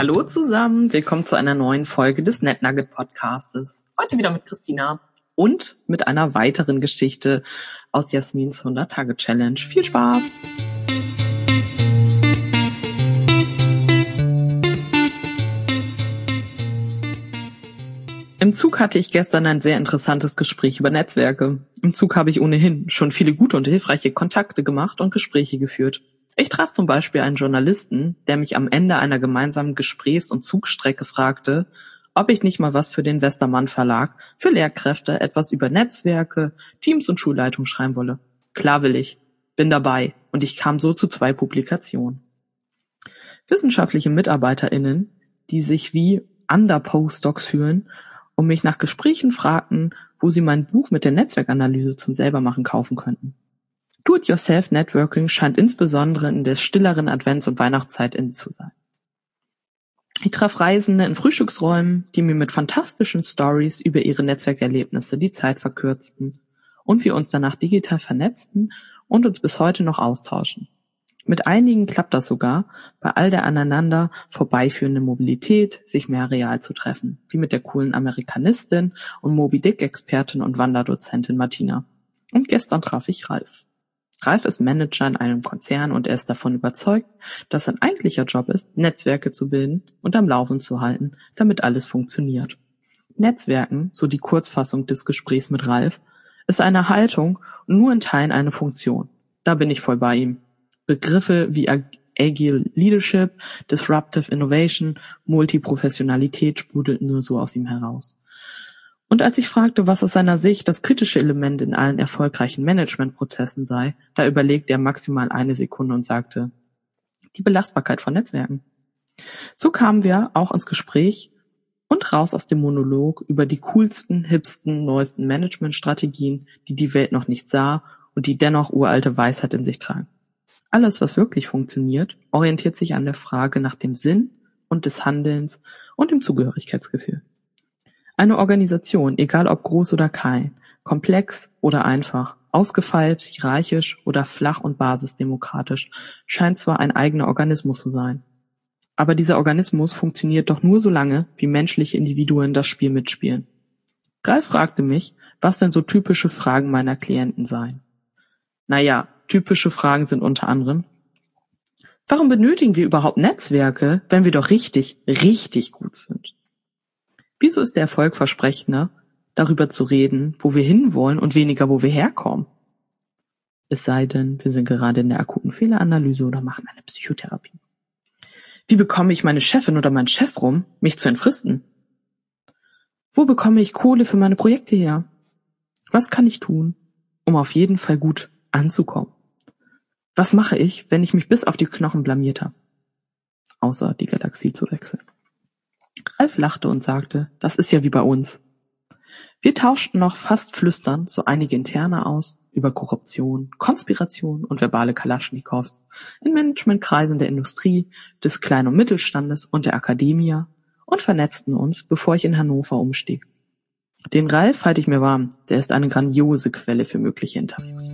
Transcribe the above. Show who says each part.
Speaker 1: Hallo zusammen, willkommen zu einer neuen Folge des NetNugget Podcastes. Heute wieder mit Christina und mit einer weiteren Geschichte aus Jasmins 100-Tage-Challenge. Viel Spaß! Im Zug hatte ich gestern ein sehr interessantes Gespräch über Netzwerke. Im Zug habe ich ohnehin schon viele gute und hilfreiche Kontakte gemacht und Gespräche geführt. Ich traf zum Beispiel einen Journalisten, der mich am Ende einer gemeinsamen Gesprächs- und Zugstrecke fragte, ob ich nicht mal was für den Westermann Verlag für Lehrkräfte etwas über Netzwerke, Teams und Schulleitung schreiben wolle. Klar will ich. Bin dabei. Und ich kam so zu zwei Publikationen. Wissenschaftliche MitarbeiterInnen, die sich wie Under-Postdocs fühlen und mich nach Gesprächen fragten, wo sie mein Buch mit der Netzwerkanalyse zum Selbermachen kaufen könnten. Do-it-yourself-Networking scheint insbesondere in der stilleren Advents- und Weihnachtszeit in zu sein. Ich traf Reisende in Frühstücksräumen, die mir mit fantastischen Stories über ihre Netzwerkerlebnisse die Zeit verkürzten und wir uns danach digital vernetzten und uns bis heute noch austauschen. Mit einigen klappt das sogar, bei all der aneinander vorbeiführenden Mobilität sich mehr real zu treffen, wie mit der coolen Amerikanistin und Moby Dick Expertin und Wanderdozentin Martina. Und gestern traf ich Ralf. Ralf ist Manager in einem Konzern und er ist davon überzeugt, dass sein eigentlicher Job ist, Netzwerke zu bilden und am Laufen zu halten, damit alles funktioniert. Netzwerken, so die Kurzfassung des Gesprächs mit Ralf, ist eine Haltung und nur in Teilen eine Funktion. Da bin ich voll bei ihm. Begriffe wie Agile Leadership, Disruptive Innovation, Multiprofessionalität sprudelten nur so aus ihm heraus. Und als ich fragte, was aus seiner Sicht das kritische Element in allen erfolgreichen Managementprozessen sei, da überlegte er maximal eine Sekunde und sagte, die Belastbarkeit von Netzwerken. So kamen wir auch ins Gespräch und raus aus dem Monolog über die coolsten, hipsten, neuesten Managementstrategien, die die Welt noch nicht sah und die dennoch uralte Weisheit in sich tragen. Alles, was wirklich funktioniert, orientiert sich an der Frage nach dem Sinn und des Handelns und dem Zugehörigkeitsgefühl. Eine Organisation, egal ob groß oder klein, komplex oder einfach, ausgefeilt, hierarchisch oder flach und basisdemokratisch, scheint zwar ein eigener Organismus zu sein. Aber dieser Organismus funktioniert doch nur so lange, wie menschliche Individuen das Spiel mitspielen. Ralf fragte mich, was denn so typische Fragen meiner Klienten seien. Naja, typische Fragen sind unter anderem, warum benötigen wir überhaupt Netzwerke, wenn wir doch richtig, richtig gut sind? Wieso ist der Erfolg versprechender, darüber zu reden, wo wir hinwollen und weniger, wo wir herkommen? Es sei denn, wir sind gerade in der akuten Fehleranalyse oder machen eine Psychotherapie. Wie bekomme ich meine Chefin oder meinen Chef rum, mich zu entfristen? Wo bekomme ich Kohle für meine Projekte her? Was kann ich tun, um auf jeden Fall gut anzukommen? Was mache ich, wenn ich mich bis auf die Knochen blamiert habe? Außer die Galaxie zu wechseln. Ralf lachte und sagte, das ist ja wie bei uns. Wir tauschten noch fast flüsternd so einige Interne aus über Korruption, Konspiration und verbale Kalaschnikows in Managementkreisen der Industrie, des Klein- und Mittelstandes und der Akademie und vernetzten uns, bevor ich in Hannover umstieg. Den Ralf halte ich mir warm, der ist eine grandiose Quelle für mögliche Interviews.